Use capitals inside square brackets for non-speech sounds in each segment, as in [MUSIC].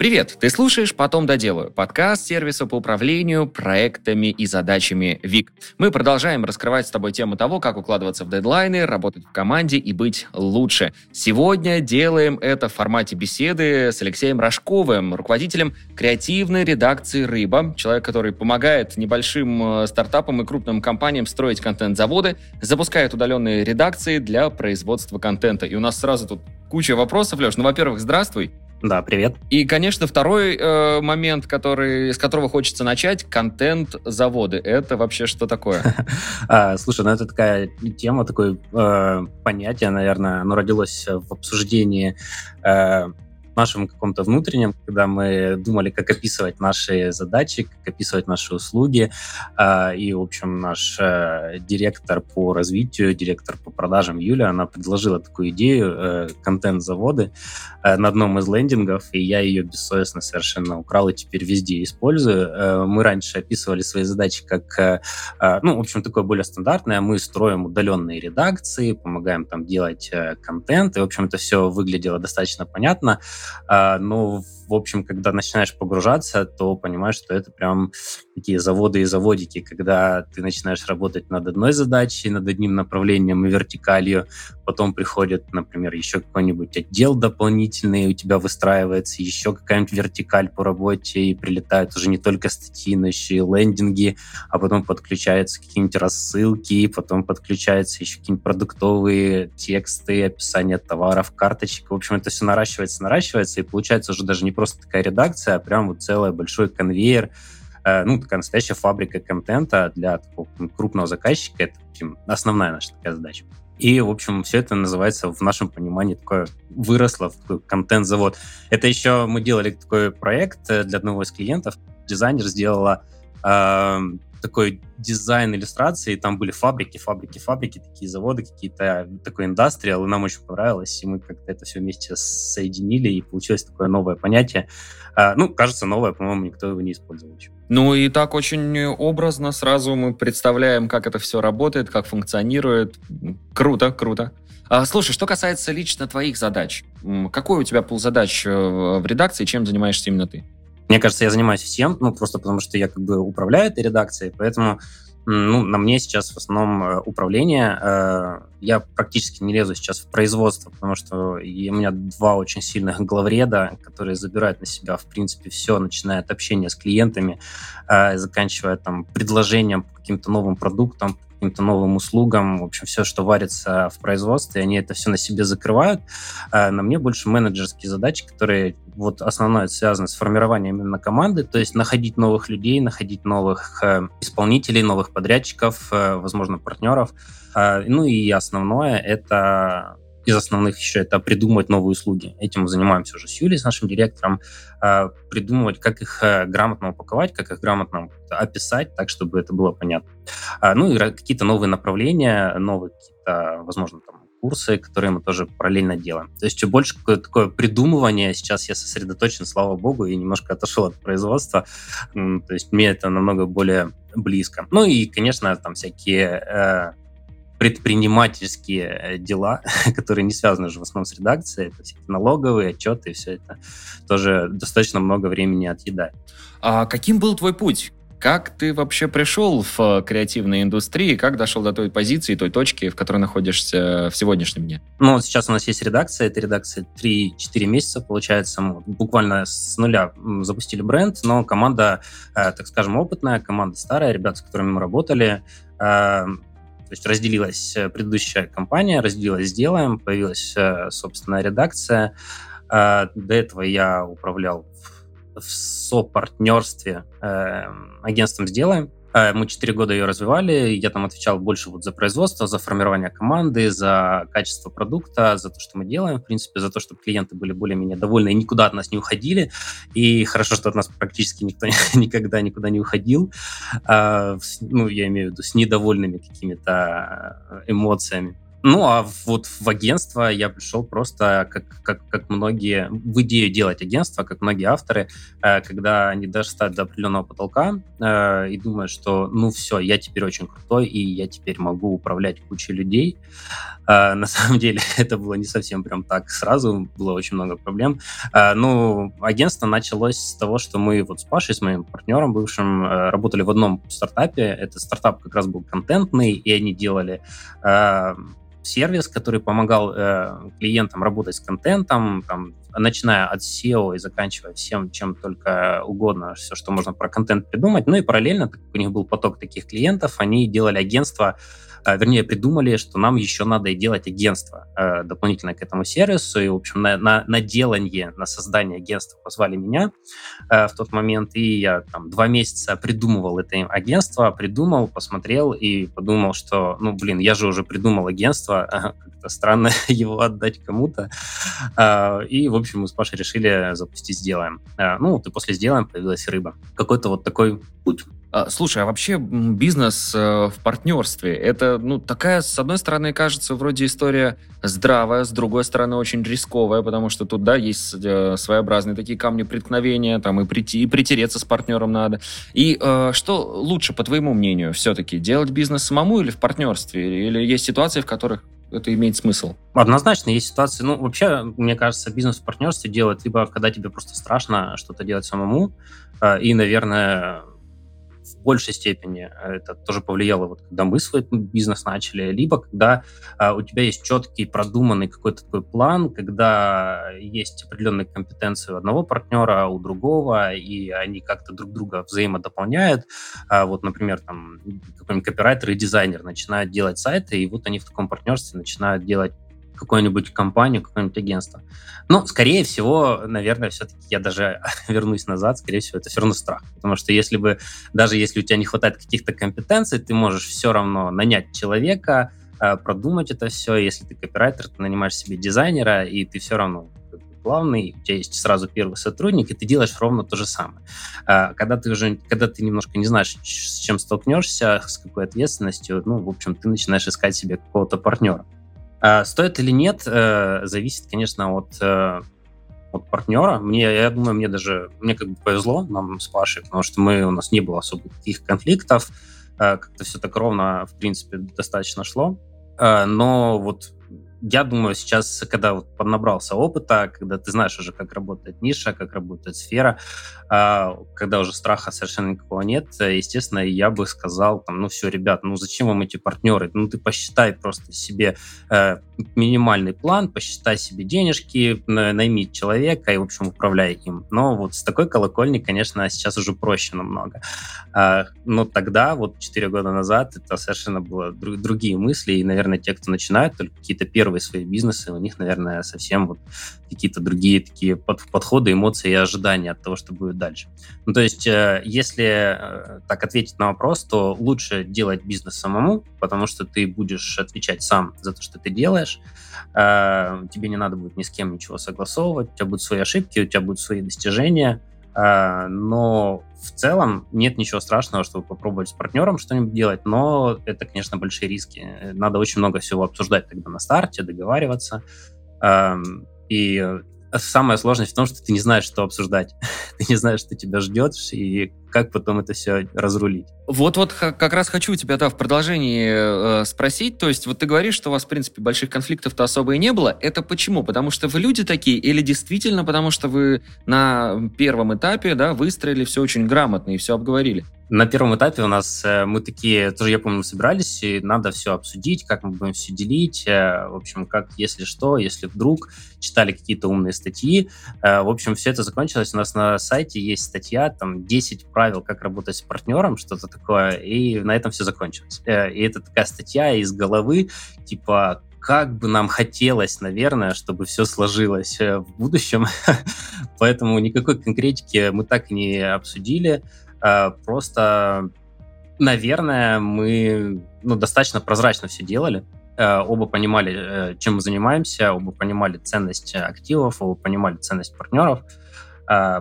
Привет! Ты слушаешь «Потом доделаю» — подкаст сервиса по управлению проектами и задачами ВИК. Мы продолжаем раскрывать с тобой тему того, как укладываться в дедлайны, работать в команде и быть лучше. Сегодня делаем это в формате беседы с Алексеем Рожковым, руководителем креативной редакции «Рыба», человек, который помогает небольшим э, стартапам и крупным компаниям строить контент-заводы, запускает удаленные редакции для производства контента. И у нас сразу тут куча вопросов, Леш. Ну, во-первых, здравствуй. Да, привет. И, конечно, второй э, момент, который, с которого хочется начать, контент-заводы. Это вообще что такое? [LAUGHS] А, слушай, ну это такая тема, такое э, понятие, наверное, оно родилось в обсуждении э, нашем каком-то внутреннем, когда мы думали, как описывать наши задачи, как описывать наши услуги. А, и, в общем, наш э, директор по развитию, директор по продажам Юля, она предложила такую идею э, контент-заводы э, на одном из лендингов, и я ее бессовестно совершенно украл и теперь везде использую. Мы раньше описывали свои задачи как, ну, в общем, такое более стандартное. Мы строим удаленные редакции, помогаем там делать контент, и, в общем, это все выглядело достаточно понятно. А, но, в общем, когда начинаешь погружаться, то понимаешь, что это прям такие заводы и заводики, когда ты начинаешь работать над одной задачей, над одним направлением и вертикалью, потом приходит, например, еще какой-нибудь отдел дополнительный, у тебя выстраивается еще какая-нибудь вертикаль по работе, и прилетают уже не только статьи, но еще и лендинги, а потом подключаются какие-нибудь рассылки, потом подключаются еще какие-нибудь продуктовые тексты, описание товаров, карточек. В общем, это все наращивается, наращивается, и получается уже даже не просто такая редакция, а прям вот целый большой конвейер, э, ну, такая настоящая фабрика контента для такого крупного заказчика. Это общем, основная наша такая задача. И, в общем, все это называется в нашем понимании такое выросло в контент-завод. Это еще мы делали такой проект э, для одного из клиентов. Дизайнер сделала э, такой дизайн иллюстрации, там были фабрики, фабрики, фабрики, такие заводы какие-то, такой индастриал, и нам очень понравилось, и мы как-то это все вместе соединили, и получилось такое новое понятие. А, ну, кажется, новое, по-моему, никто его не использовал еще. Ну и так очень образно сразу мы представляем, как это все работает, как функционирует. Круто, круто. А, слушай, что касается лично твоих задач, какой у тебя пул задач э, в редакции, чем занимаешься именно ты? Мне кажется, я занимаюсь всем, ну, просто потому что я как бы управляю этой редакцией, поэтому ну, на мне сейчас в основном э, управление. Э, я практически не лезу сейчас в производство, потому что у меня два очень сильных [LAUGHS] главреда, которые забирают на себя, в принципе, все, начиная от общения с клиентами, э, заканчивая там предложением по каким-то новым продуктам, каким-то новым услугам, в общем, все, что варится в производстве, они это все на себе закрывают. А на мне больше менеджерские задачи, которые вот основное связано с формированием именно команды, то есть находить новых людей, находить новых э, исполнителей, новых подрядчиков, э, возможно, партнеров. Э, ну и основное — это из основных еще это придумывать новые услуги. Этим мы занимаемся уже с Юлей, с нашим директором, а, придумывать, как их э, грамотно упаковать, как их грамотно описать, так, чтобы это было понятно. А, ну и какие-то новые направления, новые какие-то, возможно, там, курсы, которые мы тоже параллельно делаем. То есть больше такое придумывание, сейчас я сосредоточен, слава богу, и немножко отошел от производства, то есть мне это намного более близко. Ну и, конечно, там всякие э, предпринимательские э, дела, [LAUGHS] которые не связаны уже в основном с редакцией, это всякие налоговые отчеты, и все это тоже достаточно много времени отъедает. А каким был твой путь? Как ты вообще пришел в э, креативной индустрии? Как дошел до той позиции, той точки, в которой находишься в сегодняшнем дне? Ну, вот сейчас у нас есть редакция. Это редакция 3-4 месяца, получается. Мы буквально с нуля запустили бренд, но команда, э, так скажем, опытная, команда старая, ребята, с которыми мы работали, то есть разделилась э, предыдущая компания, разделилась «Сделаем», появилась э, собственная редакция. А, до этого я управлял в сопартнерстве эм, агентством «Сделаем», мы четыре года ее развивали, я там отвечал больше вот за производство, за формирование команды, за качество продукта, за то, что мы делаем, в принципе, за то, чтобы клиенты были более-менее довольны и никуда от нас не уходили. И хорошо, что от нас практически никто [LAUGHS] никогда никуда не уходил. А, ну, я имею в виду с недовольными какими-то э, эмоциями. Ну, а вот в агентство я пришел просто, как, как, как многие, в идею делать агентство, как многие авторы, э, когда они дошли до определенного потолка э, и думают, что, ну, все, я теперь очень крутой, и я теперь могу управлять кучей людей. А, [LAUGHS] на самом деле [LAUGHS] это было не совсем прям так сразу, было очень много проблем. А, ну, агентство началось с того, что мы вот с Пашей, с моим партнером бывшим, э, работали в одном стартапе. Это стартап как раз был контентный, и они делали сервис, который помогал э, клиентам работать с контентом, там, начиная от SEO и заканчивая всем, чем только угодно, все, что можно про контент придумать. Ну и параллельно, так как у них был поток таких клиентов, они делали агентство вернее, придумали, что нам еще надо и делать агентство э, дополнительно к этому сервису. И, в общем, на, на, на делание, на создание агентства позвали меня э, в тот момент. И я там два месяца придумывал это агентство, придумал, посмотрел и подумал, что, ну, блин, я же уже придумал агентство, [LAUGHS] как-то странно [LAUGHS] его отдать кому-то. Э, и, в общем, мы с Пашей решили запустить «Сделаем». Э, ну, вот и после «Сделаем» появилась рыба. Какой-то вот такой путь. А, слушай, а вообще бизнес э, в партнерстве, это, ну, такая, с одной стороны, кажется, вроде история здравая, с другой стороны, очень рисковая, потому что тут, да, есть э, своеобразные такие камни преткновения, там и прийти, и притереться с партнером надо. И э, что лучше, по твоему мнению, все-таки, делать бизнес самому или в партнерстве? Или есть ситуации, в которых это имеет смысл? Однозначно есть ситуации. Ну, вообще, мне кажется, бизнес в партнерстве делать либо когда тебе просто страшно что-то делать самому, э, и, наверное, в большей степени э, это тоже повлияло, вот когда мы свой бизнес начали, либо когда а, у тебя есть четкий, продуманный какой-то такой план, когда есть определенные компетенции у одного партнера, а у другого, и они как-то друг друга взаимодополняют. А, вот, например, там какой-нибудь копирайтер и дизайнер начинают делать сайты, и вот они в таком партнерстве начинают делать какую-нибудь компанию, какое-нибудь агентство. Но, скорее всего, наверное, все-таки я даже [LAUGHS] вернусь назад, скорее всего, это все равно страх. Потому что если бы, даже если у тебя не хватает каких-то компетенций, ты можешь все равно нанять человека, э, продумать это все. Если ты копирайтер, ты нанимаешь себе дизайнера, и ты все равно главный, у тебя есть сразу первый сотрудник, и ты делаешь ровно то же самое. А, когда ты уже, когда ты немножко не знаешь, с чем столкнешься, с какой ответственностью, ну, в общем, ты начинаешь искать себе какого-то партнера. А, стоит или нет, э, зависит, конечно, от, э, от партнера. Мне, я думаю, мне даже, мне как бы повезло нам с Пашей, потому что мы, у нас не было особо таких конфликтов, э, как-то все так ровно, в принципе, достаточно шло. Но вот я думаю, сейчас, когда вот поднабрался опыта, когда ты знаешь уже, как работает ниша, как работает сфера, а, когда уже страха совершенно никакого нет, естественно, я бы сказал, там, ну все, ребят, ну зачем вам эти партнеры? Ну ты посчитай просто себе э, минимальный план, посчитай себе денежки, найми человека и, в общем, управляй им. Но вот с такой колокольни, конечно, сейчас уже проще намного. А, но тогда, вот 4 года назад, это совершенно было другие мысли, и, наверное, те, кто начинают, только какие-то первые первые свои бизнесы, у них, наверное, совсем вот какие-то другие такие под, подходы, эмоции и ожидания от того, что будет дальше. Ну, то есть, э, если э, так ответить на вопрос, то лучше делать бизнес самому, потому что ты будешь отвечать сам за то, что ты делаешь. Э, тебе не надо будет ни с кем ничего согласовывать, у тебя будут свои ошибки, у тебя будут свои достижения, но в целом нет ничего страшного, чтобы попробовать с партнером что-нибудь делать, но это, конечно, большие риски. Надо очень много всего обсуждать тогда на старте, договариваться. И самая сложность в том, что ты не знаешь, что обсуждать. [LAUGHS] ты не знаешь, что тебя ждет, и как потом это все разрулить. Вот-вот как раз хочу у тебя, да, в продолжении э, спросить, то есть вот ты говоришь, что у вас, в принципе, больших конфликтов-то особо и не было, это почему? Потому что вы люди такие или действительно потому что вы на первом этапе, да, выстроили все очень грамотно и все обговорили? На первом этапе у нас э, мы такие, тоже я помню, собирались, и надо все обсудить, как мы будем все делить, э, в общем, как, если что, если вдруг, читали какие-то умные статьи. Э, в общем, все это закончилось. У нас на сайте есть статья, там, 10 правил, как работать с партнером, что-то такое, и на этом все закончилось. И это такая статья из головы, типа, как бы нам хотелось, наверное, чтобы все сложилось в будущем. [LAUGHS] Поэтому никакой конкретики мы так и не обсудили. Э, просто, наверное, мы ну, достаточно прозрачно все делали. Э, оба понимали, э, чем мы занимаемся, оба понимали ценность активов, оба понимали ценность партнеров,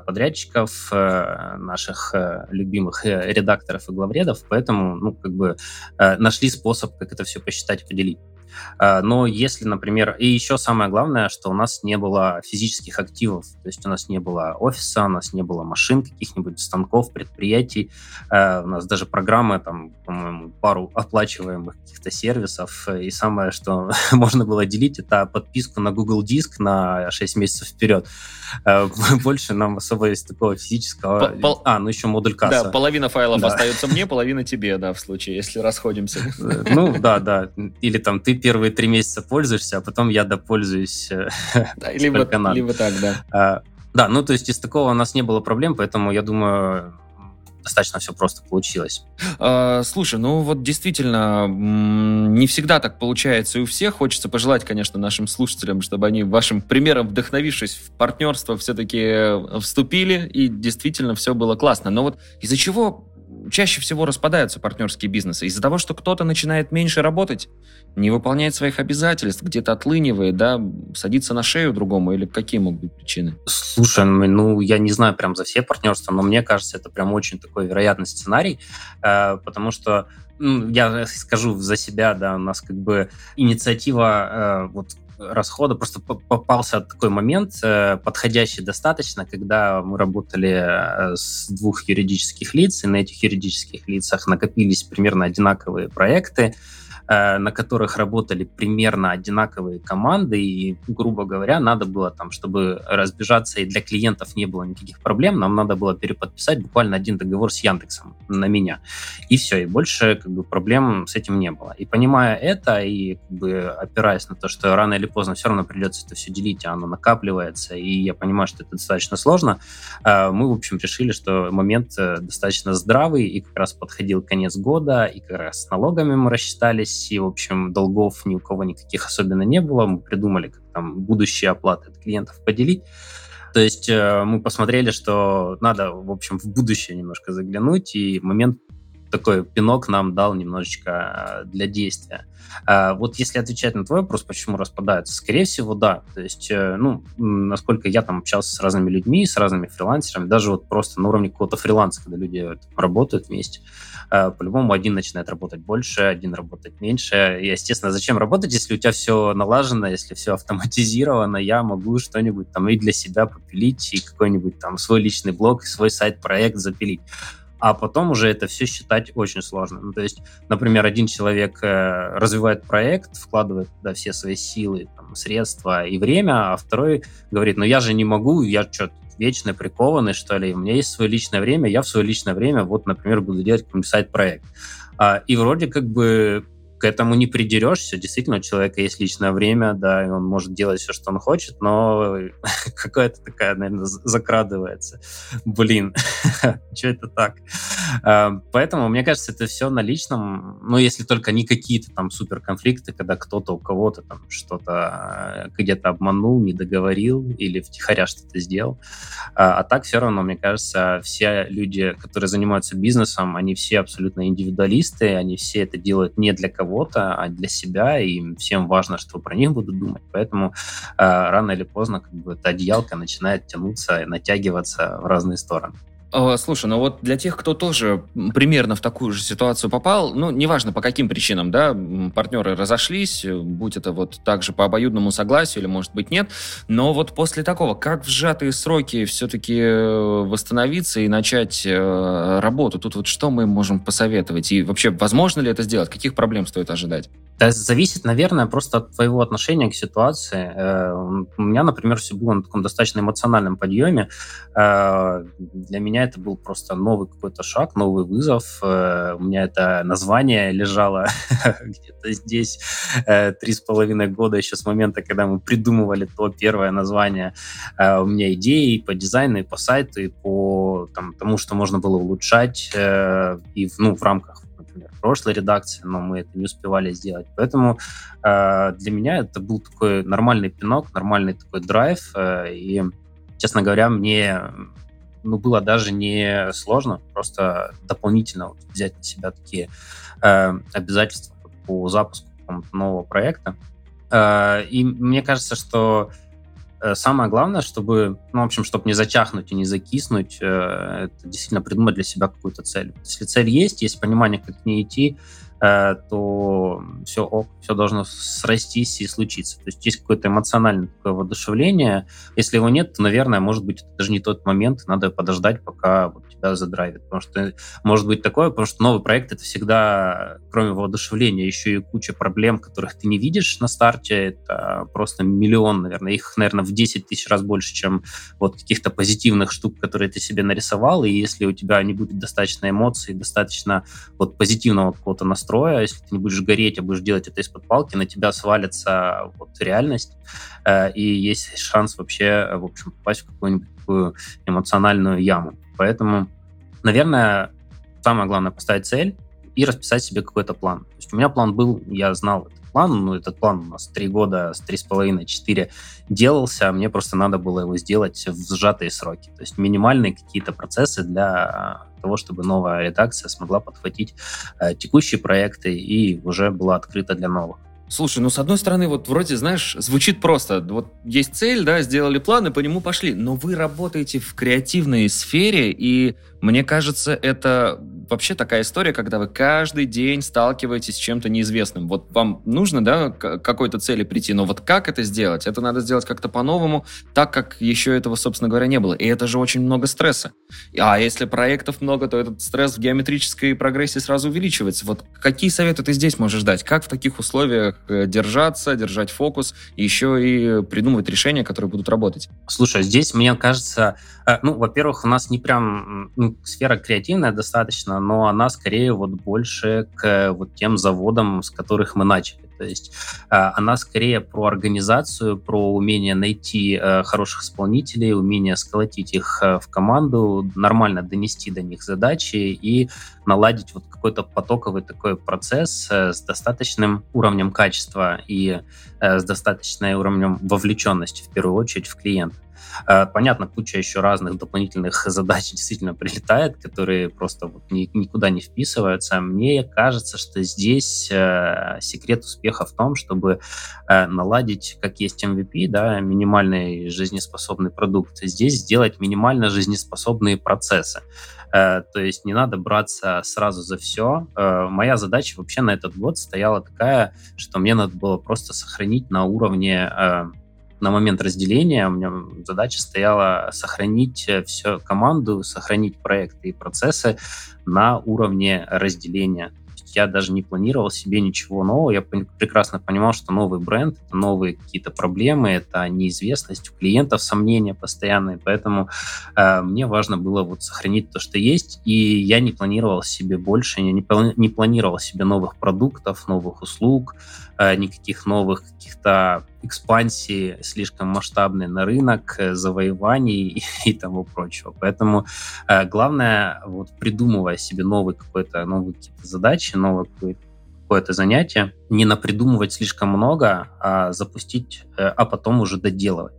подрядчиков, наших любимых редакторов и главредов, поэтому, ну, как бы нашли способ, как это все посчитать и поделить. А, но если, например, и еще самое главное, что у нас не было физических активов, то есть у нас не было офиса, у нас не было машин, каких-нибудь станков, предприятий, а, у нас даже программы, там, по-моему, пару оплачиваемых каких-то сервисов, и самое, что [LAUGHS] можно было делить, это подписку на Google Диск на 6 месяцев вперед. [LAUGHS] Больше нам особо из такого физического... Пол... А, ну еще модуль касса. Да, половина файлов да. остается мне, [LAUGHS] половина тебе, да, в случае, если расходимся. Ну, да, да. Или там ты первые три месяца пользуешься, а потом я допользуюсь. Да, либо, либо так, да. А, да, ну то есть из такого у нас не было проблем, поэтому я думаю, достаточно все просто получилось. А, слушай, ну вот действительно, не всегда так получается и у всех. Хочется пожелать, конечно, нашим слушателям, чтобы они вашим примером, вдохновившись в партнерство, все-таки вступили, и действительно все было классно. Но вот из-за чего чаще всего распадаются партнерские бизнесы? Из-за того, что кто-то начинает меньше работать, не выполняет своих обязательств, где-то отлынивает, да, садится на шею другому, или какие могут быть причины? Слушай, ну, я не знаю прям за все партнерства, но мне кажется, это прям очень такой вероятный сценарий, э, потому что ну, я скажу за себя, да, у нас как бы инициатива э, вот расхода. Просто попался такой момент, э, подходящий достаточно, когда мы работали э, с двух юридических лиц, и на этих юридических лицах накопились примерно одинаковые проекты, на которых работали примерно одинаковые команды, и, грубо говоря, надо было там, чтобы разбежаться и для клиентов не было никаких проблем, нам надо было переподписать буквально один договор с Яндексом на меня. И все, и больше как бы проблем с этим не было. И понимая это, и как бы опираясь на то, что рано или поздно все равно придется это все делить, а оно накапливается, и я понимаю, что это достаточно сложно, э, мы, в общем, решили, что момент э, достаточно здравый, и как раз подходил конец года, и как раз с налогами мы рассчитались, и, в общем, долгов ни у кого никаких особенно не было. Мы придумали, как там будущие оплаты от клиентов поделить. То есть э, мы посмотрели, что надо, в общем, в будущее немножко заглянуть, и момент такой пинок нам дал немножечко э, для действия. А вот если отвечать на твой вопрос, почему распадаются, скорее всего, да. То есть, э, ну, насколько я там общался с разными людьми, с разными фрилансерами, даже вот просто на уровне какого-то фриланса, когда люди работают вместе, э, по-любому один начинает работать больше, один работать меньше. И, естественно, зачем работать, если у тебя все налажено, если все автоматизировано, я могу что-нибудь там и для себя попилить, и какой-нибудь там свой личный блог, свой сайт-проект запилить а потом уже это все считать очень сложно. Ну, то есть, например, один человек э, развивает проект, вкладывает туда все свои силы, там, средства и время, а второй говорит, ну я же не могу, я что, вечно прикованный, что ли, у меня есть свое личное время, я в свое личное время, вот, например, буду делать какой-нибудь сайт-проект. А, и вроде как бы к этому не придерешься. Действительно, у человека есть личное время, да, и он может делать все, что он хочет, но [LAUGHS] какая-то такая, наверное, закрадывается. Блин, [LAUGHS] что это так? А, поэтому, мне кажется, это все на личном, ну, если только не какие-то там супер конфликты, когда кто-то у кого-то там что-то э, где-то обманул, не договорил или втихаря что-то сделал. А, а так все равно, мне кажется, все люди, которые занимаются бизнесом, они все абсолютно индивидуалисты, они все это делают не для кого кого-то, а для себя, и всем важно, что про них будут думать. Поэтому э, рано или поздно как бы эта одеялка начинает тянуться натягиваться в разные стороны. Слушай, ну вот для тех, кто тоже примерно в такую же ситуацию попал, ну, неважно по каким причинам, да, партнеры разошлись, будь это вот также по обоюдному согласию или, может быть, нет, но вот после такого, как в сжатые сроки все-таки э, восстановиться и начать э, работу? Тут вот что мы можем посоветовать? И вообще, возможно ли это сделать? Каких проблем стоит ожидать? Да, зависит, наверное, просто от твоего отношения к ситуации. Э, у меня, например, все было на таком достаточно эмоциональном подъеме. Для меня меня это был просто новый какой-то шаг, новый вызов. Э, у меня это название лежало [LAUGHS] где-то здесь э, три с половиной года еще с момента, когда мы придумывали то первое название. Э, у меня идеи по дизайну, и по сайту, и по там, тому, что можно было улучшать и ну, в рамках например, прошлой редакции, но мы это не успевали сделать. Поэтому э, для меня это был такой нормальный пинок, нормальный такой драйв. Э, и, честно говоря, мне ну, было даже не сложно, просто дополнительно взять на себя такие э, обязательства по запуску нового проекта. Э, и мне кажется, что э, самое главное, чтобы, ну, в общем, чтобы не зачахнуть и не закиснуть, э, это действительно придумать для себя какую-то цель. Если цель есть, есть понимание, как к ней идти, то все ок, все должно срастись и случиться. То есть есть какое-то эмоциональное такое воодушевление. Если его нет, то, наверное, может быть, это даже не тот момент, надо подождать, пока вот тебя задрайвит. Потому что может быть такое, потому что новый проект — это всегда, кроме воодушевления, еще и куча проблем, которых ты не видишь на старте. Это просто миллион, наверное. Их, наверное, в 10 тысяч раз больше, чем вот каких-то позитивных штук, которые ты себе нарисовал. И если у тебя не будет достаточно эмоций, достаточно вот позитивного какого-то настроя, если ты не будешь гореть, а будешь делать это из-под палки, на тебя свалится вот реальность, э, и есть шанс вообще, в общем, попасть в какую-нибудь такую эмоциональную яму. Поэтому, наверное, самое главное поставить цель и расписать себе какой-то план. То есть у меня план был, я знал этот план, но этот план у нас три года, с три с половиной, четыре делался, мне просто надо было его сделать в сжатые сроки. То есть минимальные какие-то процессы для того, чтобы новая редакция смогла подхватить э, текущие проекты и уже была открыта для новых. Слушай, ну с одной стороны, вот вроде, знаешь, звучит просто. Вот есть цель, да, сделали план и по нему пошли. Но вы работаете в креативной сфере, и мне кажется, это вообще такая история, когда вы каждый день сталкиваетесь с чем-то неизвестным. Вот вам нужно, да, к какой-то цели прийти, но вот как это сделать? Это надо сделать как-то по-новому, так как еще этого, собственно говоря, не было. И это же очень много стресса. А если проектов много, то этот стресс в геометрической прогрессии сразу увеличивается. Вот какие советы ты здесь можешь дать? Как в таких условиях э, держаться, держать фокус, еще и придумывать решения, которые будут работать? Слушай, здесь, мне кажется, э, ну, во-первых, у нас не прям ну, сфера креативная достаточно, но она скорее вот больше к вот тем заводам, с которых мы начали. То есть э, она скорее про организацию, про умение найти э, хороших исполнителей, умение сколотить их э, в команду, нормально донести до них задачи и наладить вот какой-то потоковый такой процесс с достаточным уровнем качества и с достаточным уровнем вовлеченности, в первую очередь, в клиента. Э, понятно, куча еще разных дополнительных [LAUGHS] задач действительно прилетает, которые просто вот ни, никуда не вписываются. Мне кажется, что здесь э, секрет успеха в том, чтобы э, наладить, как есть MVP, да, минимальный жизнеспособный продукт, здесь сделать минимально жизнеспособные процессы. То есть не надо браться сразу за все. Моя задача вообще на этот год стояла такая, что мне надо было просто сохранить на уровне на момент разделения у меня задача стояла сохранить э, всю команду, сохранить проекты и процессы на уровне разделения я даже не планировал себе ничего нового. Я прекрасно понимал, что новый бренд, это новые какие-то проблемы, это неизвестность у клиентов, сомнения постоянные. Поэтому э, мне важно было вот сохранить то, что есть. И я не планировал себе больше, я не, не планировал себе новых продуктов, новых услуг, никаких новых каких-то экспансий слишком масштабной на рынок, э, завоеваний и, [LAUGHS] и тому прочего. Поэтому э, главное, вот придумывая себе новые какой-то новые какие-то задачи, новое какое-то занятие, не напридумывать слишком много, а запустить, э, а потом уже доделывать.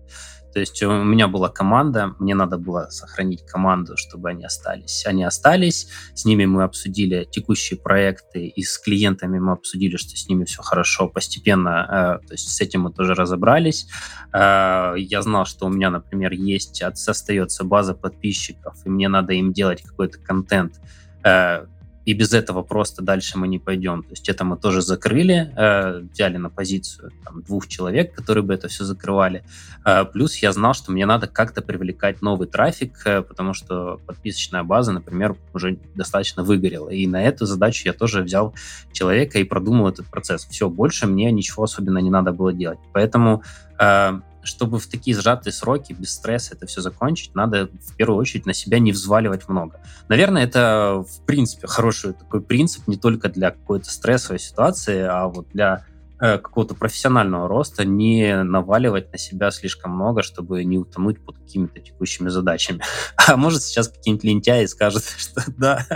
То есть у меня была команда, мне надо было сохранить команду, чтобы они остались. Они остались, с ними мы обсудили текущие проекты, и с клиентами мы обсудили, что с ними все хорошо, постепенно, э, то есть с этим мы тоже разобрались. Э, я знал, что у меня, например, есть, остается база подписчиков, и мне надо им делать какой-то контент, э, и без этого просто дальше мы не пойдем. То есть это мы тоже закрыли, э, взяли на позицию там, двух человек, которые бы это все закрывали. Э, плюс я знал, что мне надо как-то привлекать новый трафик, э, потому что подписочная база, например, уже достаточно выгорела. И на эту задачу я тоже взял человека и продумал этот процесс. Все, больше мне ничего особенно не надо было делать. Поэтому э, чтобы в такие сжатые сроки, без стресса это все закончить, надо в первую очередь на себя не взваливать много. Наверное, это в принципе хороший такой принцип не только для какой-то стрессовой ситуации, а вот для какого-то профессионального роста не наваливать на себя слишком много, чтобы не утонуть под какими-то текущими задачами. [LAUGHS] А может сейчас какие-нибудь лентяи скажут, [LAUGHS] что да,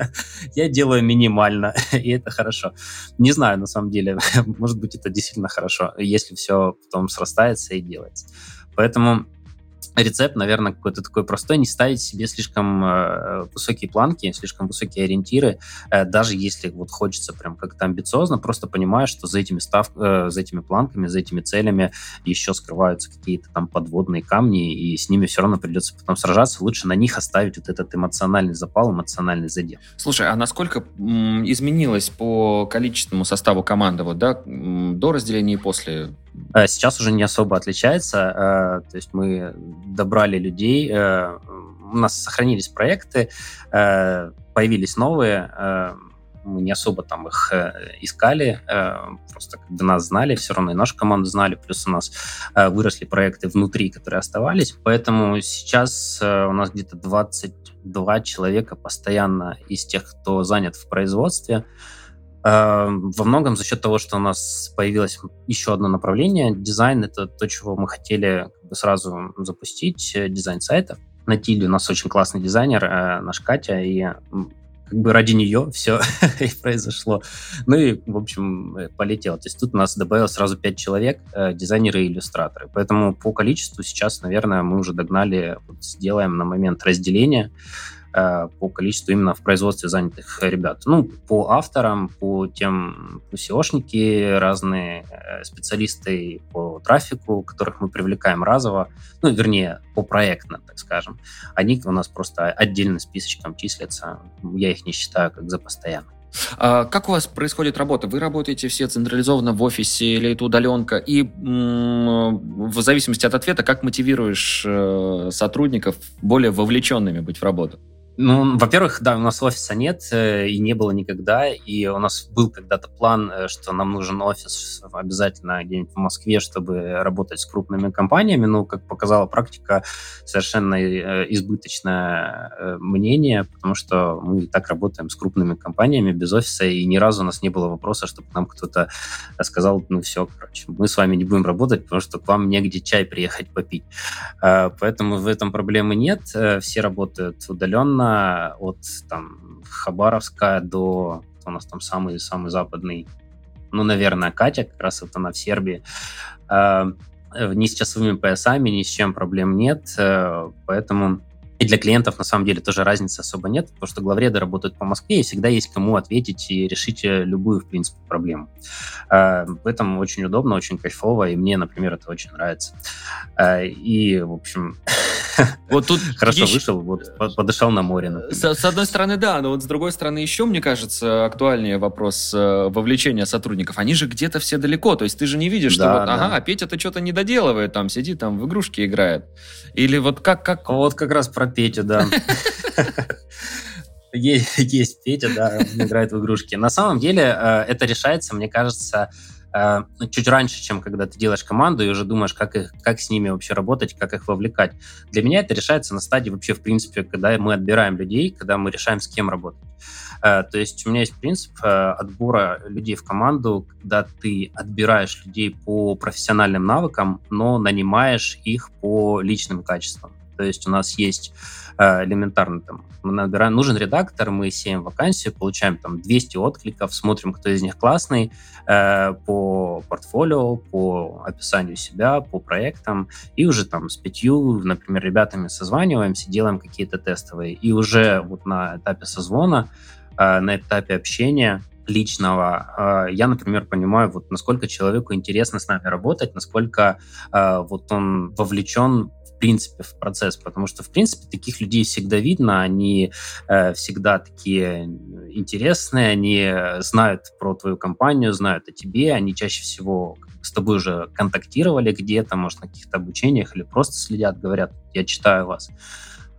я делаю минимально, [LAUGHS] и это хорошо. Не знаю, на самом деле, может быть, это действительно хорошо, если все потом срастается и делается. Поэтому рецепт, наверное, какой-то такой простой, не ставить себе слишком э, высокие планки, слишком высокие ориентиры, э, даже если вот хочется прям как-то амбициозно, просто понимая, что за этими став, э, за этими планками, за этими целями еще скрываются какие-то там подводные камни, и с ними все равно придется потом сражаться. Лучше на них оставить вот этот эмоциональный запал, эмоциональный задел. Слушай, а насколько изменилось по количественному составу команды вот, да, до разделения и после сейчас уже не особо отличается. Э, то есть мы добрали людей, э, у нас сохранились проекты, появились новые, мы не особо там их искали, просто когда нас знали, все равно и нашу команду знали, плюс у нас выросли проекты внутри, которые оставались, поэтому сейчас у нас где-то 22 человека постоянно из тех, кто занят в производстве, во многом за счет того, что у нас появилось еще одно направление. Дизайн — это то, чего мы хотели как бы сразу запустить, э, дизайн сайтов. На Тиле у нас очень классный дизайнер, э, наш Катя, и как бы ради нее все [LAUGHS] и произошло. Ну и, в общем, э, полетело. То есть тут у нас добавилось сразу пять человек, дизайнеры и иллюстраторы. Поэтому по количеству сейчас, наверное, мы уже догнали, вот сделаем на момент разделения по количеству именно в производстве занятых ребят. Ну, по авторам, по тем SEOшники, разные э, специалисты по трафику, которых мы привлекаем разово, ну, вернее, по проектно, так скажем. Они у нас просто отдельно списочком числятся. Я их не считаю как за постоянно. А как у вас происходит работа? Вы работаете все централизованно в офисе или это удаленка? И в зависимости от ответа, как мотивируешь э, сотрудников более вовлеченными быть в работу? Ну, во-первых, да, у нас офиса нет э, и не было никогда, и у нас был когда-то план, э, что нам нужен офис обязательно где-нибудь в Москве, чтобы работать с крупными компаниями, но, как показала практика, совершенно э, избыточное мнение, потому что мы и так работаем с крупными компаниями без офиса, и ни разу у нас не было вопроса, чтобы нам кто-то сказал, ну все, короче, мы с вами не будем работать, потому что к вам негде чай приехать попить. Поэтому в этом проблемы нет, все работают удаленно, региона от там Хабаровска до у нас там самый самый западный, ну, наверное, Катя, как раз это она в Сербии. Э, ни с часовыми поясами, ни с чем проблем нет, э, поэтому и для клиентов, на самом деле, тоже разницы особо нет, потому что главреды работают по Москве, и всегда есть кому ответить и решить э, любую, в принципе, проблему. Э, в этом очень удобно, очень кайфово, и мне, например, это очень нравится. Э, и, в общем, [LAUGHS] вот тут хорошо еще... вышел, вот подышал на море. С, с одной стороны, да, но вот с другой стороны еще, мне кажется, актуальнее вопрос вовлечения сотрудников. Они же где-то все далеко, то есть ты же не видишь, да, что вот, да. ага, Петя-то что-то не доделывает, там сидит, там в игрушки играет. Или вот как... как... Вот как раз про Петю, да. [LAUGHS] Есть, есть Петя, да, играет в игрушки. На самом деле э, это решается, мне кажется, э, чуть раньше, чем когда ты делаешь команду и уже думаешь, как, их, как с ними вообще работать, как их вовлекать. Для меня это решается на стадии вообще, в принципе, когда мы отбираем людей, когда мы решаем, с кем работать. Э, то есть у меня есть принцип отбора людей в команду, когда ты отбираешь людей по профессиональным навыкам, но нанимаешь их по личным качествам. То есть у нас есть э, элементарно там, мы набираем, нужен редактор, мы сеем вакансию, получаем там 200 откликов, смотрим, кто из них классный э, по портфолио, по описанию себя, по проектам, и уже там с пятью, например, ребятами созваниваемся, делаем какие-то тестовые, и уже вот на этапе созвона, э, на этапе общения личного, я, например, понимаю, вот насколько человеку интересно с нами работать, насколько вот он вовлечен принципе, в процесс, потому что, в принципе, таких людей всегда видно, они э, всегда такие интересные, они знают про твою компанию, знают о тебе, они чаще всего с тобой уже контактировали где-то, может, на каких-то обучениях или просто следят, говорят, я читаю вас.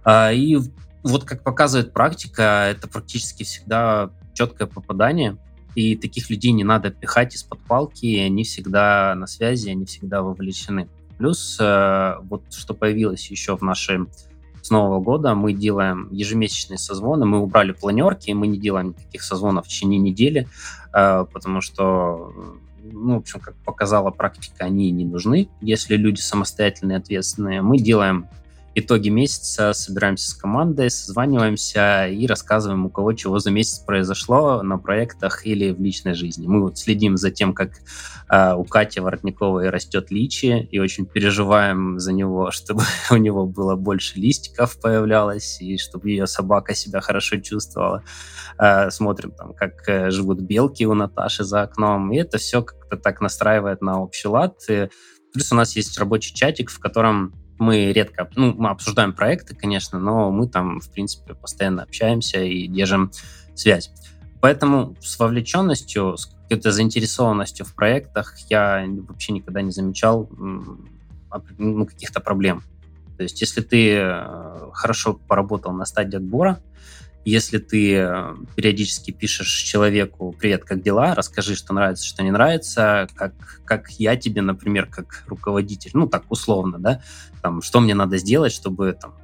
А, и вот как показывает практика, это практически всегда четкое попадание, и таких людей не надо пихать из-под палки, они всегда на связи, они всегда вовлечены. Плюс э, вот что появилось еще в нашей с Нового года, мы делаем ежемесячные созвоны, мы убрали планерки, мы не делаем никаких созвонов в течение недели, э, потому что ну, в общем, как показала практика, они не нужны, если люди самостоятельные, ответственные. Мы делаем итоге месяца собираемся с командой, созваниваемся и рассказываем, у кого чего за месяц произошло на проектах или в личной жизни. Мы вот следим за тем, как э, у Кати Воротниковой растет личи, и очень переживаем за него, [LAUGHS] чтобы у него было больше листиков появлялось, и чтобы ее собака себя хорошо чувствовала. Э, смотрим там, как э, живут белки у Наташи за окном, и это все как-то так настраивает на общий лад. И плюс у нас есть рабочий чатик, в котором мы редко, ну, мы обсуждаем проекты, конечно, но мы там, в принципе, постоянно общаемся и держим связь. Поэтому с вовлеченностью, с какой-то заинтересованностью в проектах я вообще никогда не замечал ну, каких-то проблем. То есть, если ты э, хорошо поработал на стадии отбора, если ты э, периодически пишешь человеку «Привет, как дела?», расскажи, что нравится, что не нравится, как, как я тебе, например, как руководитель, ну, так условно, да, там, что мне надо сделать, чтобы там,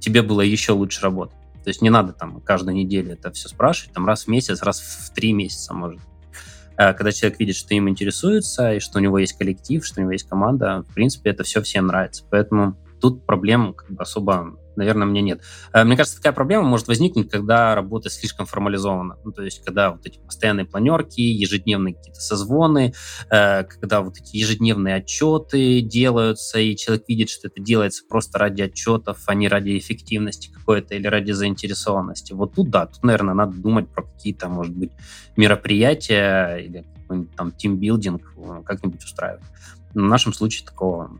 тебе было еще лучше работать. То есть не надо там каждую неделю это все спрашивать, там раз в месяц, раз в три месяца, может. Э, когда человек видит, что им интересуется, и что у него есть коллектив, что у него есть команда, в принципе, это все всем нравится. Поэтому тут проблем как бы особо наверное, мне нет. Э, мне кажется, такая проблема может возникнуть, когда работа слишком формализована. Ну, то есть, когда вот эти постоянные планерки, ежедневные какие-то созвоны, э, когда вот эти ежедневные отчеты делаются, и человек видит, что это делается просто ради отчетов, а не ради эффективности какой-то или ради заинтересованности. Вот тут, да, тут, наверное, надо думать про какие-то, может быть, мероприятия или там тимбилдинг э, как-нибудь устраивать. в нашем случае такого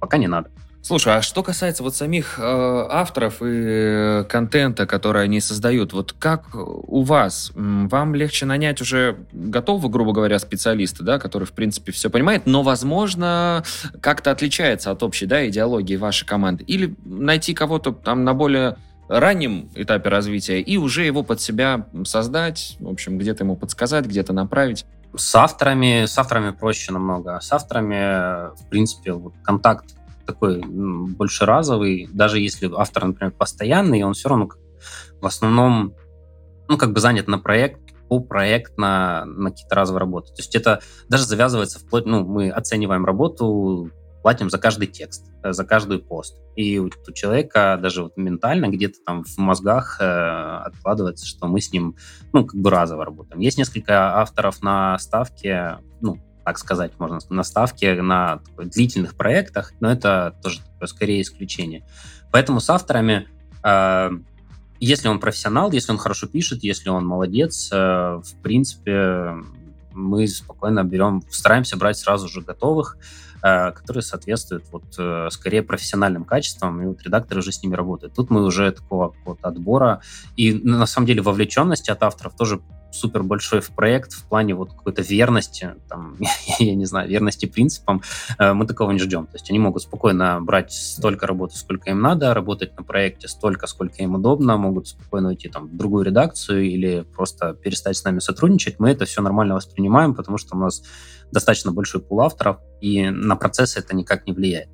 пока не надо. Слушай, а что касается вот самих э, авторов и э, контента, который они создают, вот как у вас? Вам легче нанять уже готового, грубо говоря, специалиста, да, который, в принципе, все понимает, но, возможно, как-то отличается от общей, да, идеологии вашей команды? Или найти кого-то там на более раннем этапе развития и уже его под себя создать, в общем, где-то ему подсказать, где-то направить? С авторами, с авторами проще намного. С авторами, в принципе, вот контакт такой больше разовый, даже если автор, например, постоянный, он все равно в основном, ну, как бы занят на проект, по проект на, на какие-то разовые работы. То есть это даже завязывается вплоть, ну, мы оцениваем работу, платим за каждый текст, э, за каждый пост. И у, у человека даже вот ментально где-то там в мозгах э, откладывается, что мы с ним, ну, как бы разово работаем. Есть несколько авторов на ставке, ну, так сказать, можно на ставке на длительных проектах, но это тоже скорее исключение. Поэтому с авторами, э, если он профессионал, если он хорошо пишет, если он молодец, э, в принципе, мы спокойно берем, стараемся брать сразу же готовых, которые соответствуют вот э, скорее профессиональным качествам, и вот редакторы уже с ними работают. Тут мы уже такого вот отбора и на самом деле вовлеченности от авторов тоже супер большой в проект в плане вот какой-то верности, там, [LAUGHS] я не знаю, верности принципам, э, мы такого не ждем. То есть они могут спокойно брать столько работы, сколько им надо, работать на проекте столько, сколько им удобно, могут спокойно уйти там в другую редакцию или просто перестать с нами сотрудничать. Мы это все нормально воспринимаем, потому что у нас достаточно большой пул авторов, и на процессы это никак не влияет.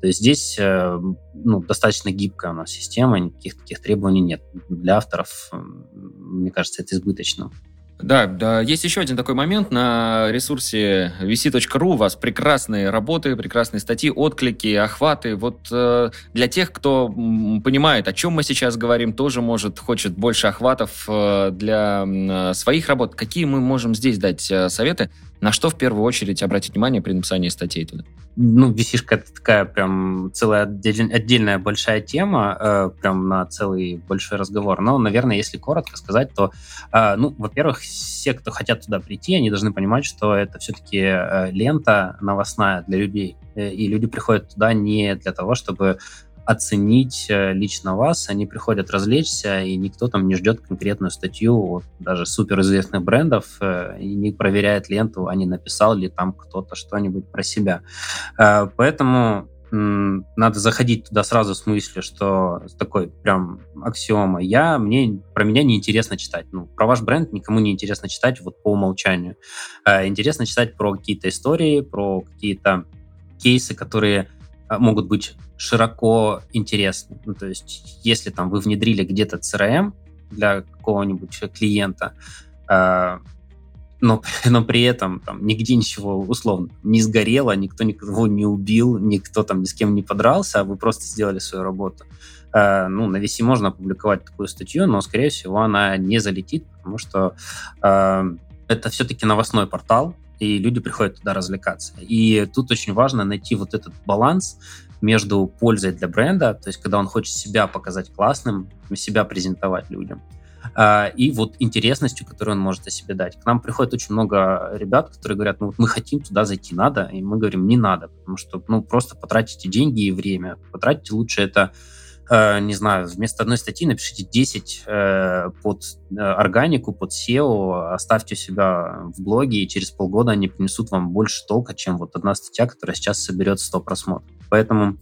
То есть здесь э, ну, достаточно гибкая у нас система, никаких таких требований нет. Для авторов, мне кажется, это избыточно. Да, да, есть еще один такой момент. На ресурсе vc.ru у вас прекрасные работы, прекрасные статьи, отклики, охваты. Вот э, для тех, кто понимает, о чем мы сейчас говорим, тоже может, хочет больше охватов э, для э, своих работ. Какие мы можем здесь дать э, советы? На что в первую очередь обратить внимание при написании статей туда? Ну, vc это такая прям целая отдельная большая тема, э, прям на целый большой разговор. Но, наверное, если коротко сказать, то, э, ну, во-первых, все, кто хотят туда прийти, они должны понимать, что это все-таки э, лента новостная для людей. Э, и люди приходят туда не для того, чтобы оценить э, лично вас, они приходят развлечься, и никто там не ждет конкретную статью вот, даже суперизвестных брендов э, и не проверяет ленту, а не написал ли там кто-то что-нибудь про себя. Э, поэтому надо заходить туда сразу с мыслью, что такой прям аксиома. Я, мне, про меня не интересно читать. Ну, про ваш бренд никому не интересно читать вот по умолчанию. Интересно читать про какие-то истории, про какие-то кейсы, которые могут быть широко интересны. Ну, то есть, если там вы внедрили где-то CRM для какого-нибудь клиента, э, но, [LAUGHS] но при этом там нигде ничего условно не сгорело, никто никого не убил, никто там ни с кем не подрался, а вы просто сделали свою работу. Э, ну, на VC можно опубликовать такую статью, но, скорее всего, она не залетит, потому что э, это все-таки новостной портал, и люди приходят туда развлекаться. И тут очень важно найти вот этот баланс между пользой для бренда, то есть когда он хочет себя показать классным, себя презентовать людям, а, и вот интересностью, которую он может о себе дать. К нам приходит очень много ребят, которые говорят, ну вот мы хотим туда зайти, надо, и мы говорим, не надо, потому что ну просто потратите деньги и время, потратите лучше это э, не знаю, вместо одной статьи напишите 10 э, под э, органику, под SEO, оставьте у себя в блоге, и через полгода они принесут вам больше толка, чем вот одна статья, которая сейчас соберет 100 просмотров. Поэтому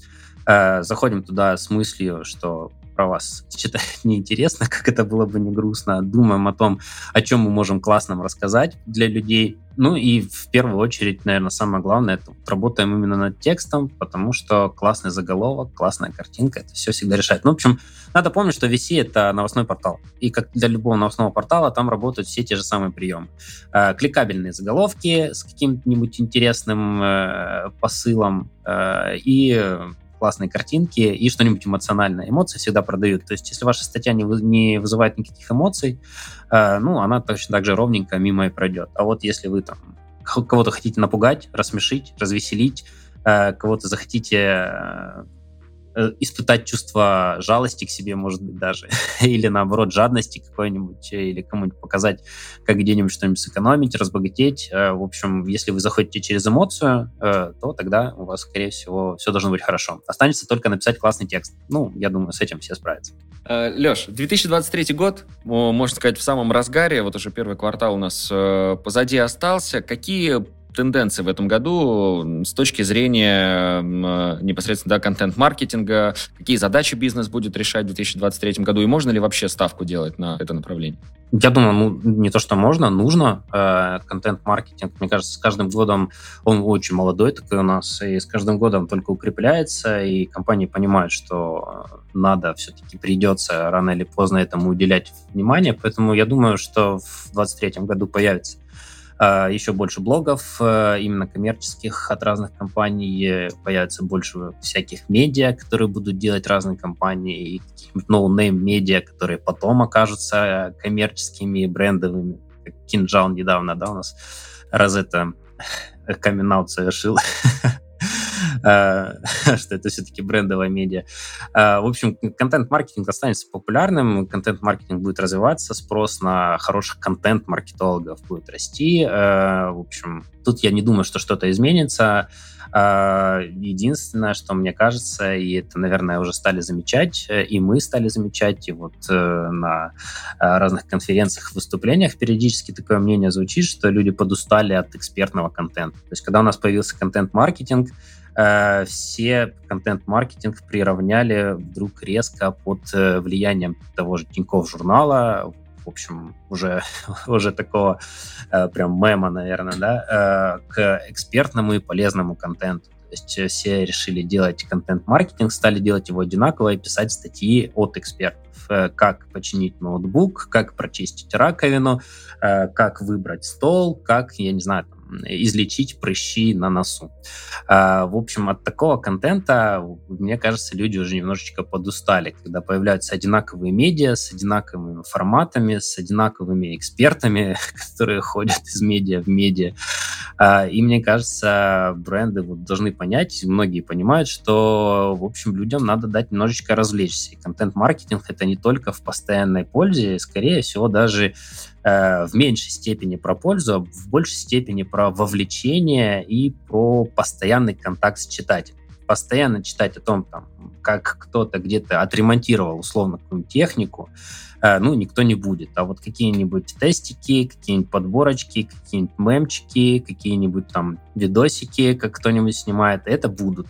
заходим туда с мыслью, что про вас читать [LAUGHS] неинтересно, как это было бы не грустно. Думаем о том, о чем мы можем классным рассказать для людей. Ну и в первую очередь, наверное, самое главное, это работаем именно над текстом, потому что классный заголовок, классная картинка, это все всегда решает. Ну, в общем, надо помнить, что VC — это новостной портал. И как для любого новостного портала, там работают все те же самые приемы. Э, кликабельные заголовки с каким-нибудь интересным э, посылом э, и классные картинки и что-нибудь эмоциональное. Эмоции всегда продают. То есть, если ваша статья не, не вызывает никаких эмоций, э, ну, она точно так же ровненько мимо и пройдет. А вот если вы там кого-то хотите напугать, рассмешить, развеселить, э, кого-то захотите Э, испытать чувство жалости к себе, может быть, даже, [LAUGHS] или наоборот жадности какой-нибудь, э, или кому-нибудь показать, как где-нибудь что-нибудь сэкономить, разбогатеть. Э, в общем, если вы заходите через эмоцию, то тогда у вас, скорее всего, все должно быть хорошо. Останется только написать классный текст. Ну, я думаю, с этим все справятся. Леш, 2023 год, можно сказать, в самом разгаре, вот уже первый квартал у нас позади остался. Какие тенденции в этом году с точки зрения непосредственно да, контент-маркетинга, какие задачи бизнес будет решать в 2023 году, и можно ли вообще ставку делать на это направление? Я думаю, ну, не то, что можно, нужно. Э, контент-маркетинг, мне кажется, с каждым годом он очень молодой такой у нас, и с каждым годом только укрепляется, и компании понимают, что надо все-таки придется рано или поздно этому уделять внимание, поэтому я думаю, что в 2023 году появится еще больше блогов, э, именно коммерческих от разных компаний, появится больше всяких медиа, которые будут делать разные компании, и каких-нибудь no-name медиа, которые потом окажутся коммерческими, брендовыми. Как Кинжал недавно, да, у нас раз это камин совершил. [LAUGHS] Э, [LAUGHS] что это все-таки брендовая медиа. Э, в общем, контент-маркетинг останется популярным, контент-маркетинг будет развиваться, спрос на хороших контент-маркетологов будет расти. Э, в общем, тут я не думаю, что что-то изменится. Единственное, что мне кажется, и это, наверное, уже стали замечать, и мы стали замечать, и вот на разных конференциях, выступлениях периодически такое мнение звучит, что люди подустали от экспертного контента. То есть, когда у нас появился контент-маркетинг, Э, все контент-маркетинг приравняли вдруг резко под э, влиянием того же Тинькофф журнала, в общем, уже, [LAUGHS] уже такого э, прям мема, наверное, да, к экспертному и полезному контенту. То есть все решили делать контент-маркетинг, стали делать его одинаково и писать статьи от экспертов. Как починить ноутбук, как прочистить раковину, как выбрать стол, как, я не знаю, излечить прыщи на носу. А, в общем, от такого контента, мне кажется, люди уже немножечко подустали, когда появляются одинаковые медиа с одинаковыми форматами, с одинаковыми экспертами, [LAUGHS] которые ходят из медиа в медиа. А, и мне кажется, бренды вот должны понять, многие понимают, что, в общем, людям надо дать немножечко развлечься. И контент-маркетинг — это не только в постоянной пользе, скорее всего, даже Э, в меньшей степени про пользу, а в большей степени про вовлечение и про постоянный контакт с читателем. Постоянно читать о том, там, как кто-то где-то отремонтировал условно какую-нибудь технику, ну, никто не будет. А вот какие-нибудь тестики, какие-нибудь подборочки, какие-нибудь мемчики, какие-нибудь там видосики, как кто-нибудь снимает, это будут.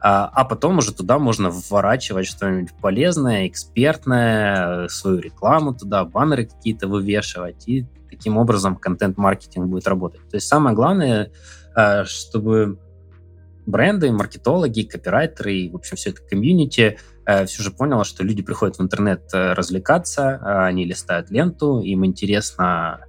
А, а потом уже туда можно вворачивать что-нибудь полезное, экспертное, свою рекламу туда, баннеры какие-то вывешивать, и таким образом контент-маркетинг будет работать. То есть самое главное, э, чтобы бренды, маркетологи, копирайтеры и, в общем, все это комьюнити э, все же поняло, что люди приходят в интернет э, развлекаться, э, они листают ленту, им интересно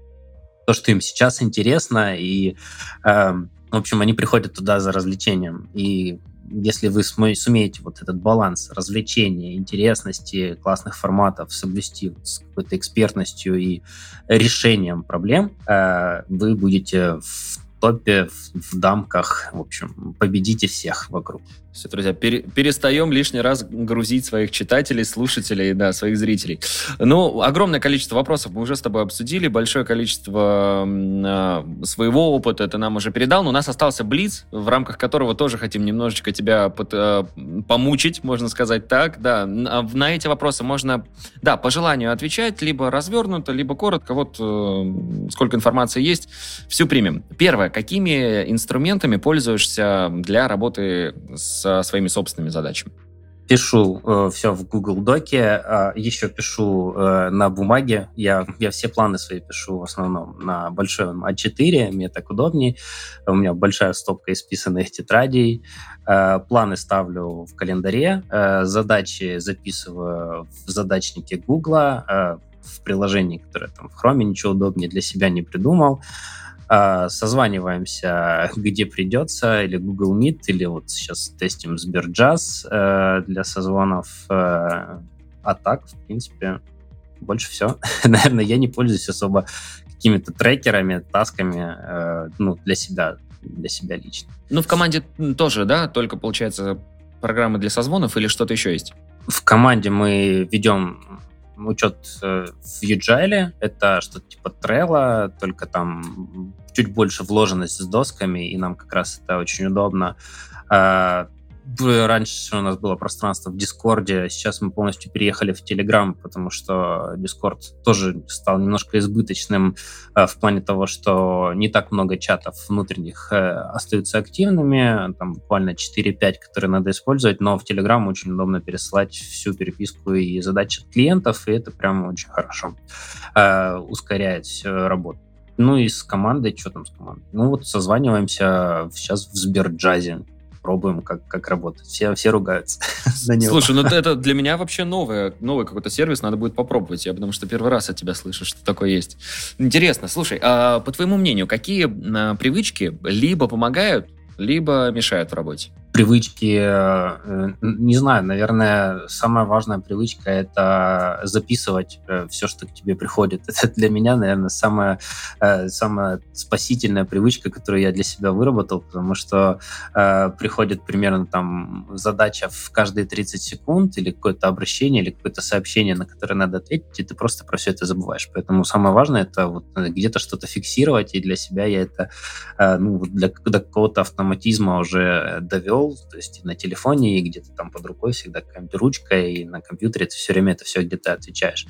то, что им сейчас интересно, и, э, в общем, они приходят туда за развлечением. И если вы сумеете вот этот баланс развлечения, интересности, классных форматов соблюсти с какой-то экспертностью и решением проблем, э, вы будете в топе, в дамках, в общем, победите всех вокруг. Все, друзья, пере, перестаем лишний раз грузить своих читателей, слушателей, да, своих зрителей. Ну, огромное количество вопросов мы уже с тобой обсудили, большое количество э, своего опыта ты нам уже передал, но у нас остался Блиц, в рамках которого тоже хотим немножечко тебя под, э, помучить, можно сказать так, да. На, на эти вопросы можно, да, по желанию отвечать, либо развернуто, либо коротко, вот э, сколько информации есть, всю примем. Первое, какими инструментами пользуешься для работы с со своими собственными задачами? Пишу э, все в Google Доке, э, еще пишу э, на бумаге. Я, я все планы свои пишу в основном на большом А4, мне так удобнее. У меня большая стопка исписанных тетрадей. Э, планы ставлю в календаре, э, задачи записываю в задачнике Google, э, в приложении, которое там в Chrome, ничего удобнее для себя не придумал. А, созваниваемся, [LAUGHS] где придется, или Google Meet, или вот сейчас тестим Сберджаз э, для созвонов. Э, а так, в принципе, больше все. [LAUGHS] Наверное, я не пользуюсь особо какими-то трекерами, тасками, э, ну, для себя, для себя лично. Ну, в команде тоже, да, только, получается, программы для созвонов или что-то еще есть? В команде мы ведем учет э, в Agile. Это что-то типа Trello, только там чуть больше вложенность с досками, и нам как раз это очень удобно. Раньше у нас было пространство в Дискорде, сейчас мы полностью переехали в Телеграм, потому что Дискорд тоже стал немножко избыточным э, в плане того, что не так много чатов внутренних э, остаются активными, там буквально 4-5, которые надо использовать, но в Телеграм очень удобно переслать всю переписку и задачи от клиентов, и это прям очень хорошо э, ускоряет работу. Ну и с командой, что там с командой? Ну вот созваниваемся сейчас в Сберджазе пробуем, как, как работать. Все, все ругаются [LAUGHS] на него. Слушай, ну это для меня вообще новое, новый какой-то сервис, надо будет попробовать. Я потому что первый раз от тебя слышу, что такое есть. Интересно, слушай, а по твоему мнению, какие а, привычки либо помогают, либо мешают в работе? привычки, э, не знаю, наверное, самая важная привычка — это записывать э, все, что к тебе приходит. [LAUGHS] Это для меня, наверное, самая, э, самая спасительная привычка, которую я для себя выработал, потому что приходит примерно там задача в каждые 30 секунд или какое-то обращение, или какое-то сообщение, на которое надо ответить, и ты просто про все это забываешь. Поэтому самое важное — это вот где-то что-то фиксировать, и для себя я это ну, для, до какого-то автоматизма уже довел, делал, то есть на телефоне, и где-то там под рукой всегда какая-нибудь ручка, и на компьютере ты все время это все где-то отвечаешь.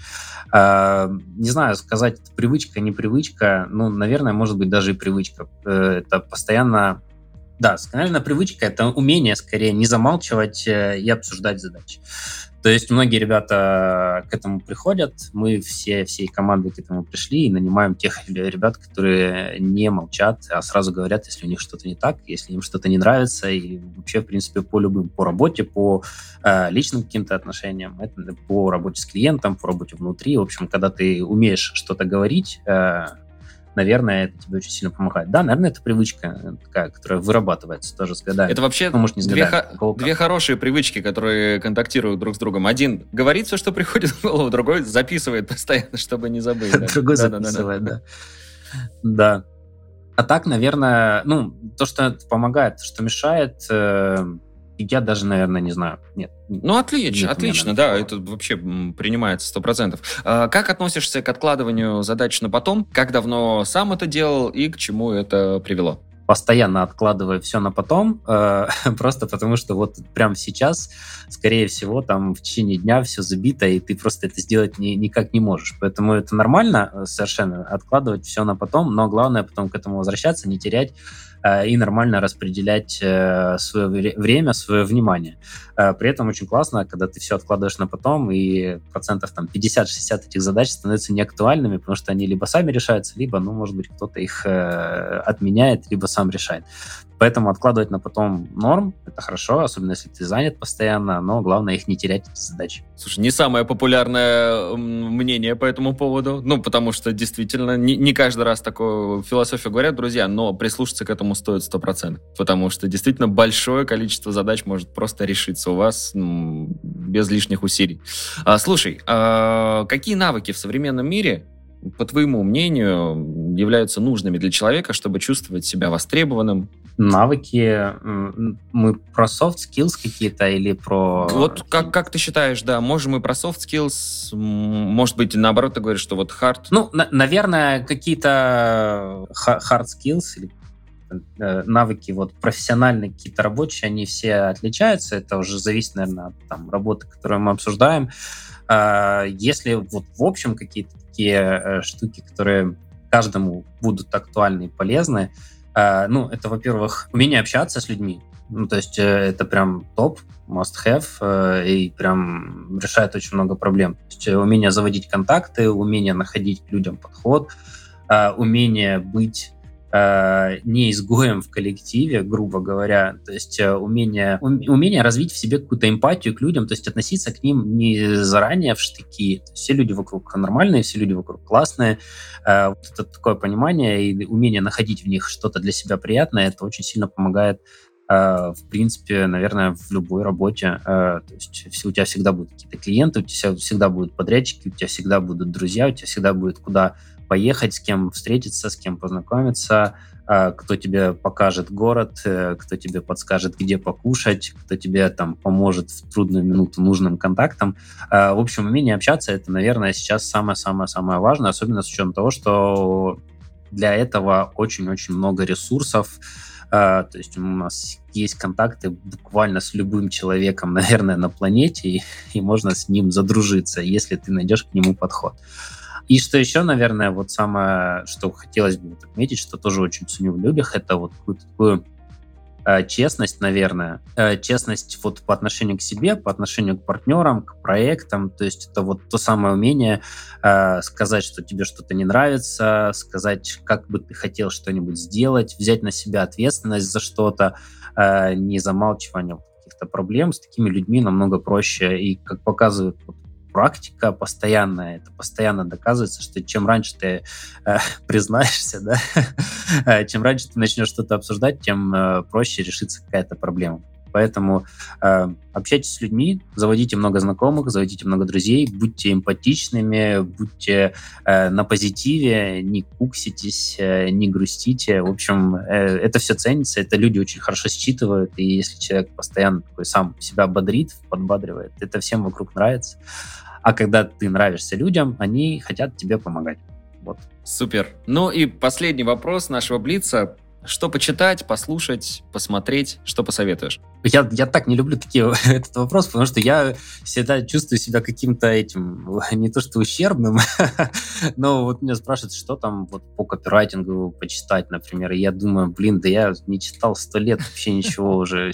А, не знаю, сказать, привычка, не привычка, ну, наверное, может быть, даже и привычка. Э, это постоянно да, наверное, привычка — это умение, скорее, не замалчивать э, и обсуждать задачи. То есть многие ребята к этому приходят, мы все, всей командой к этому пришли и нанимаем тех [LAUGHS] ребят, которые не молчат, а сразу говорят, если у них что-то не так, если им что-то не нравится, и вообще, в принципе, по любым, по работе, по э, личным каким-то отношениям, это, по работе с клиентом, по работе внутри. В общем, когда ты умеешь что-то говорить, э, наверное, это тебе очень сильно помогает. Да, наверное, это привычка такая, которая вырабатывается тоже с годами. Это вообще ну, может, не с две, годами, хо- две хорошие привычки, которые контактируют друг с другом. Один говорит все, что приходит в голову, другой записывает постоянно, чтобы не забыть. Другой записывает, да. Да. А так, наверное, ну, то, что помогает, что мешает, э, я даже, наверное, не знаю. Нет. Ну, отлично, нет отлично, да, это вообще принимается сто процентов. А, как относишься к откладыванию задач на потом? Как давно сам это делал и к чему это привело? постоянно откладываю все на потом, э, [LAUGHS] просто потому что вот прямо сейчас, скорее всего, там в течение дня все забито, и ты просто это сделать ни, никак не можешь. Поэтому это нормально э, совершенно откладывать все на потом, но главное потом к этому возвращаться, не терять и нормально распределять э, свое время, свое внимание. Э, при этом очень классно, когда ты все откладываешь на потом, и процентов там 50-60 этих задач становятся неактуальными, потому что они либо сами решаются, либо, ну, может быть, кто-то их э, отменяет, либо сам решает. Поэтому откладывать на потом норм — это хорошо, особенно если ты занят постоянно, но главное их не терять, эти задачи. Слушай, не самое популярное мнение по этому поводу, ну, потому что действительно не, не каждый раз такую философию говорят, друзья, но прислушаться к этому стоит 100%, потому что действительно большое количество задач может просто решиться у вас без лишних усилий. А, слушай, а какие навыки в современном мире по твоему мнению, являются нужными для человека, чтобы чувствовать себя востребованным? Навыки, мы про soft skills какие-то или про... Вот как, как ты считаешь, да, можем мы про soft skills, может быть, наоборот, ты говоришь, что вот hard? Ну, на, наверное, какие-то hard skills или э, навыки вот профессиональные, какие-то рабочие, они все отличаются. Это уже зависит, наверное, от там, работы, которую мы обсуждаем. А, если вот в общем какие-то такие э, штуки, которые каждому будут актуальны и полезны, а, ну, это, во-первых, умение общаться с людьми. Ну, то есть э, это прям топ, must have, э, и прям решает очень много проблем. То есть умение заводить контакты, умение находить людям подход, умение быть э, не изгоем в коллективе, грубо говоря, то есть э, умение, умение развить в себе какую-то эмпатию к людям, то есть относиться к ним не заранее в штыки. Все люди вокруг нормальные, все люди вокруг классные. Э, вот это такое понимание и умение находить в них что-то для себя приятное, это очень сильно помогает в принципе, наверное, в любой работе. То есть у тебя всегда будут какие-то клиенты, у тебя всегда будут подрядчики, у тебя всегда будут друзья, у тебя всегда будет куда поехать, с кем встретиться, с кем познакомиться, а, кто тебе покажет город, э, кто тебе подскажет, где покушать, кто тебе там поможет в трудную минуту нужным контактам. А, в общем, умение общаться — это, наверное, сейчас самое-самое-самое важное, особенно с учетом того, что для этого очень-очень много ресурсов, а, то есть у нас есть контакты буквально с любым человеком, [LAUGHS] наверное, на планете, и, и можно с ним задружиться, если ты найдешь к нему подход. И что еще, наверное, вот самое, что хотелось бы отметить, что тоже очень ценю в людях, это вот какую-то такую э, честность, наверное, э, честность вот по отношению к себе, по отношению к партнерам, к проектам, то есть это вот то самое умение э, сказать, что тебе что-то не нравится, сказать, как бы ты хотел что-нибудь сделать, взять на себя ответственность за что-то, э, не замалчивание каких-то проблем с такими людьми намного проще. И как показывает вот, практика постоянная, это постоянно доказывается, что чем раньше ты э, [LAUGHS] признаешься, да, [LAUGHS] э, чем раньше ты начнешь что-то обсуждать, тем э, проще решится какая-то проблема. Поэтому э, общайтесь с людьми, заводите много знакомых, заводите много друзей, будьте эмпатичными, будьте э, на позитиве, не кукситесь, э, не грустите. В общем, э, это все ценится, это люди очень хорошо считывают, и если человек постоянно такой сам себя бодрит, подбадривает, это всем вокруг нравится. А когда ты нравишься людям, они хотят тебе помогать. Вот. Супер. Ну и последний вопрос нашего Блица. Что почитать, послушать, посмотреть? Что посоветуешь? Я, я так не люблю такие, [LAUGHS] этот вопрос, потому что я всегда чувствую себя каким-то этим, [LAUGHS] не то что ущербным, [LAUGHS] но вот меня спрашивают, что там вот по копирайтингу почитать, например, и я думаю, блин, да я не читал сто лет вообще ничего уже.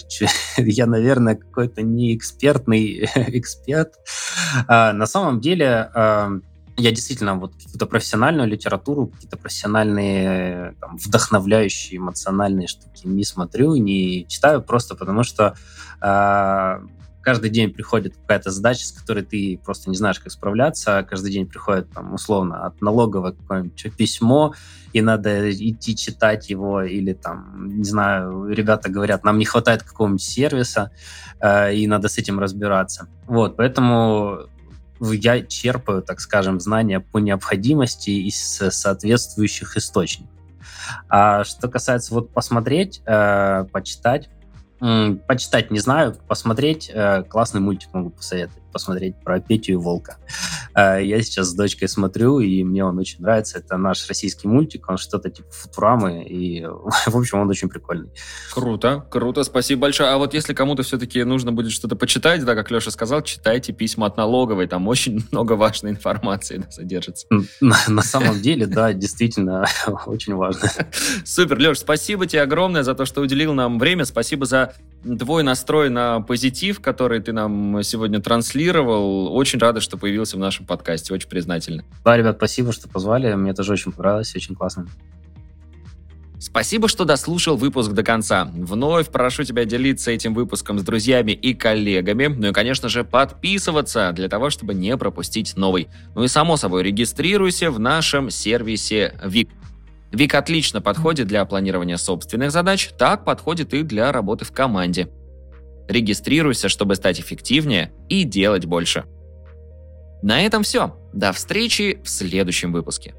Я, наверное, какой-то не экспертный эксперт. А, на самом деле, я действительно вот какую-то профессиональную литературу, какие-то профессиональные, там, вдохновляющие, эмоциональные штуки не смотрю, не читаю, просто потому что э, каждый день приходит какая-то задача, с которой ты просто не знаешь, как справляться. Каждый день приходит, там, условно, от налоговой какое-нибудь письмо, и надо идти читать его, или там, не знаю, ребята говорят, нам не хватает какого-нибудь сервиса, э, и надо с этим разбираться. Вот, поэтому я черпаю, так скажем, знания по необходимости из соответствующих источников. А что касается вот посмотреть, э, почитать, Почитать не знаю, посмотреть э, классный мультик могу посоветовать. Посмотреть про Петю и Волка. Э, я сейчас с дочкой смотрю, и мне он очень нравится. Это наш российский мультик, он что-то типа Футурамы, и, [LAUGHS] в общем, он очень прикольный. Круто, круто, спасибо большое. А вот если кому-то все-таки нужно будет что-то почитать, да, как Леша сказал, читайте письма от налоговой, там очень [LAUGHS] много важной информации да, [LAUGHS] содержится. На, на самом деле, да, действительно, очень важно. Супер, Леш, спасибо тебе огромное за то, что уделил нам время, спасибо за твой настрой на позитив, который ты нам сегодня транслировал. Очень рада, что появился в нашем подкасте. Очень признательна. Да, ребят, спасибо, что позвали. Мне тоже очень понравилось, очень классно. Спасибо, что дослушал выпуск до конца. Вновь прошу тебя делиться этим выпуском с друзьями и коллегами. Ну и, конечно же, подписываться для того, чтобы не пропустить новый. Ну и, само собой, регистрируйся в нашем сервисе ВИК. ВИК отлично подходит для планирования собственных задач, так подходит и для работы в команде. Регистрируйся, чтобы стать эффективнее и делать больше. На этом все. До встречи в следующем выпуске.